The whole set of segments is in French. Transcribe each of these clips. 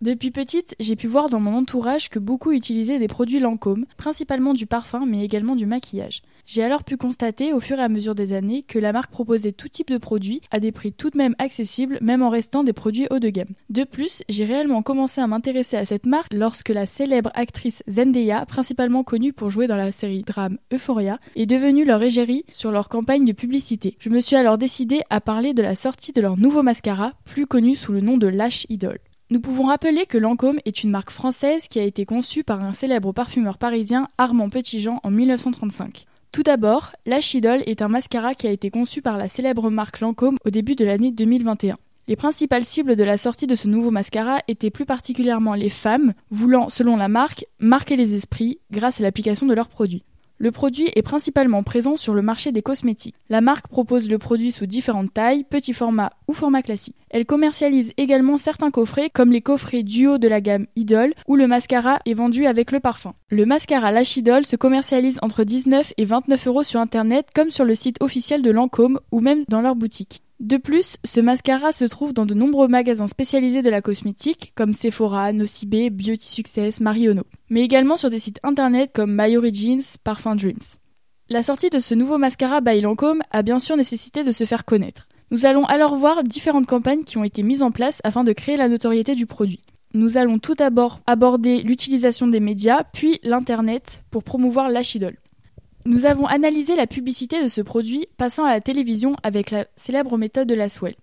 depuis petite, j'ai pu voir dans mon entourage que beaucoup utilisaient des produits Lancôme, principalement du parfum mais également du maquillage. J'ai alors pu constater au fur et à mesure des années que la marque proposait tout type de produits à des prix tout de même accessibles, même en restant des produits haut de gamme. De plus, j'ai réellement commencé à m'intéresser à cette marque lorsque la célèbre actrice Zendaya, principalement connue pour jouer dans la série drame Euphoria, est devenue leur égérie sur leur campagne de publicité. Je me suis alors décidé à parler de la sortie de leur nouveau mascara, plus connu sous le nom de Lash Idol. Nous pouvons rappeler que Lancôme est une marque française qui a été conçue par un célèbre parfumeur parisien Armand Petitjean en 1935. Tout d'abord, Lash Idol est un mascara qui a été conçu par la célèbre marque Lancôme au début de l'année 2021. Les principales cibles de la sortie de ce nouveau mascara étaient plus particulièrement les femmes, voulant, selon la marque, marquer les esprits grâce à l'application de leurs produits. Le produit est principalement présent sur le marché des cosmétiques. La marque propose le produit sous différentes tailles, petits formats ou format classique. Elle commercialise également certains coffrets comme les coffrets duo de la gamme Idol où le mascara est vendu avec le parfum. Le mascara Lash Idol se commercialise entre 19 et 29 euros sur internet comme sur le site officiel de Lancôme ou même dans leur boutique. De plus, ce mascara se trouve dans de nombreux magasins spécialisés de la cosmétique comme Sephora, Nocibé, Beauty Success, Mariono, mais également sur des sites internet comme My Origins, Parfum Dreams. La sortie de ce nouveau mascara by Lancôme a bien sûr nécessité de se faire connaître. Nous allons alors voir différentes campagnes qui ont été mises en place afin de créer la notoriété du produit. Nous allons tout d'abord aborder l'utilisation des médias, puis l'internet pour promouvoir l'achidol. Nous avons analysé la publicité de ce produit passant à la télévision avec la célèbre méthode de la Swell.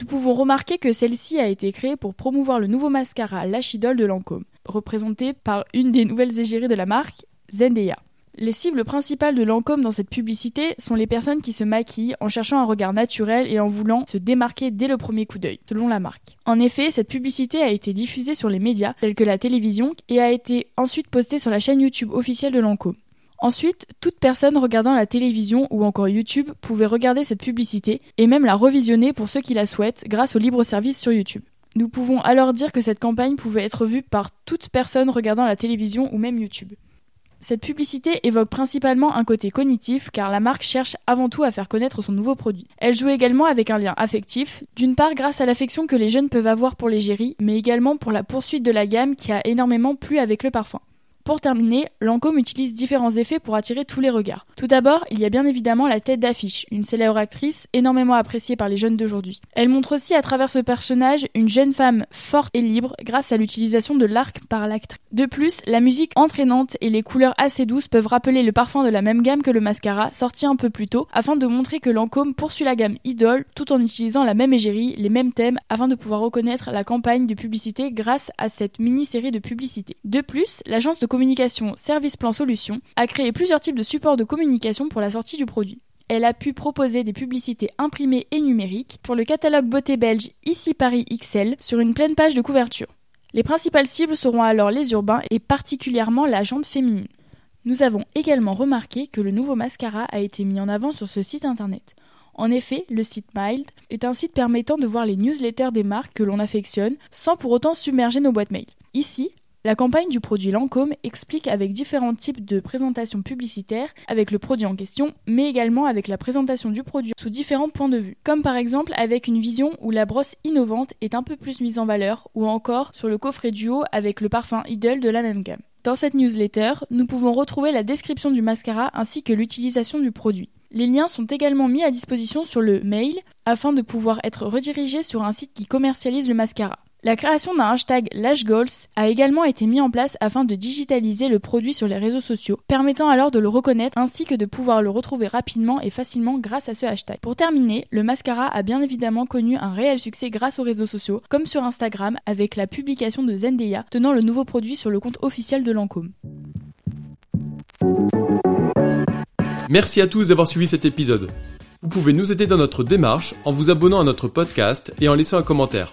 Nous pouvons remarquer que celle-ci a été créée pour promouvoir le nouveau mascara Lash Idol de Lancôme, représenté par une des nouvelles égéries de la marque, Zendaya. Les cibles principales de Lancôme dans cette publicité sont les personnes qui se maquillent en cherchant un regard naturel et en voulant se démarquer dès le premier coup d'œil, selon la marque. En effet, cette publicité a été diffusée sur les médias tels que la télévision et a été ensuite postée sur la chaîne YouTube officielle de Lancôme. Ensuite, toute personne regardant la télévision ou encore YouTube pouvait regarder cette publicité et même la revisionner pour ceux qui la souhaitent grâce au libre service sur YouTube. Nous pouvons alors dire que cette campagne pouvait être vue par toute personne regardant la télévision ou même YouTube. Cette publicité évoque principalement un côté cognitif car la marque cherche avant tout à faire connaître son nouveau produit. Elle joue également avec un lien affectif, d'une part grâce à l'affection que les jeunes peuvent avoir pour l'égérie, mais également pour la poursuite de la gamme qui a énormément plu avec le parfum. Pour terminer, Lancôme utilise différents effets pour attirer tous les regards. Tout d'abord, il y a bien évidemment la tête d'affiche, une célèbre actrice énormément appréciée par les jeunes d'aujourd'hui. Elle montre aussi à travers ce personnage une jeune femme forte et libre grâce à l'utilisation de l'arc par l'actrice. De plus, la musique entraînante et les couleurs assez douces peuvent rappeler le parfum de la même gamme que le mascara, sorti un peu plus tôt, afin de montrer que Lancôme poursuit la gamme Idol tout en utilisant la même égérie, les mêmes thèmes, afin de pouvoir reconnaître la campagne de publicité grâce à cette mini-série de publicité. De plus, l'agence de communication Service Plan Solutions a créé plusieurs types de supports de communication pour la sortie du produit. Elle a pu proposer des publicités imprimées et numériques pour le catalogue beauté belge Ici Paris XL sur une pleine page de couverture. Les principales cibles seront alors les urbains et particulièrement la jante féminine. Nous avons également remarqué que le nouveau mascara a été mis en avant sur ce site internet. En effet, le site Mild est un site permettant de voir les newsletters des marques que l'on affectionne sans pour autant submerger nos boîtes mail. Ici, la campagne du produit Lancôme explique avec différents types de présentations publicitaires avec le produit en question, mais également avec la présentation du produit sous différents points de vue, comme par exemple avec une vision où la brosse innovante est un peu plus mise en valeur, ou encore sur le coffret duo avec le parfum Idol de la même gamme. Dans cette newsletter, nous pouvons retrouver la description du mascara ainsi que l'utilisation du produit. Les liens sont également mis à disposition sur le mail afin de pouvoir être redirigés sur un site qui commercialise le mascara. La création d'un hashtag LashGoals a également été mis en place afin de digitaliser le produit sur les réseaux sociaux, permettant alors de le reconnaître ainsi que de pouvoir le retrouver rapidement et facilement grâce à ce hashtag. Pour terminer, le mascara a bien évidemment connu un réel succès grâce aux réseaux sociaux, comme sur Instagram avec la publication de Zendaya tenant le nouveau produit sur le compte officiel de Lancôme. Merci à tous d'avoir suivi cet épisode. Vous pouvez nous aider dans notre démarche en vous abonnant à notre podcast et en laissant un commentaire.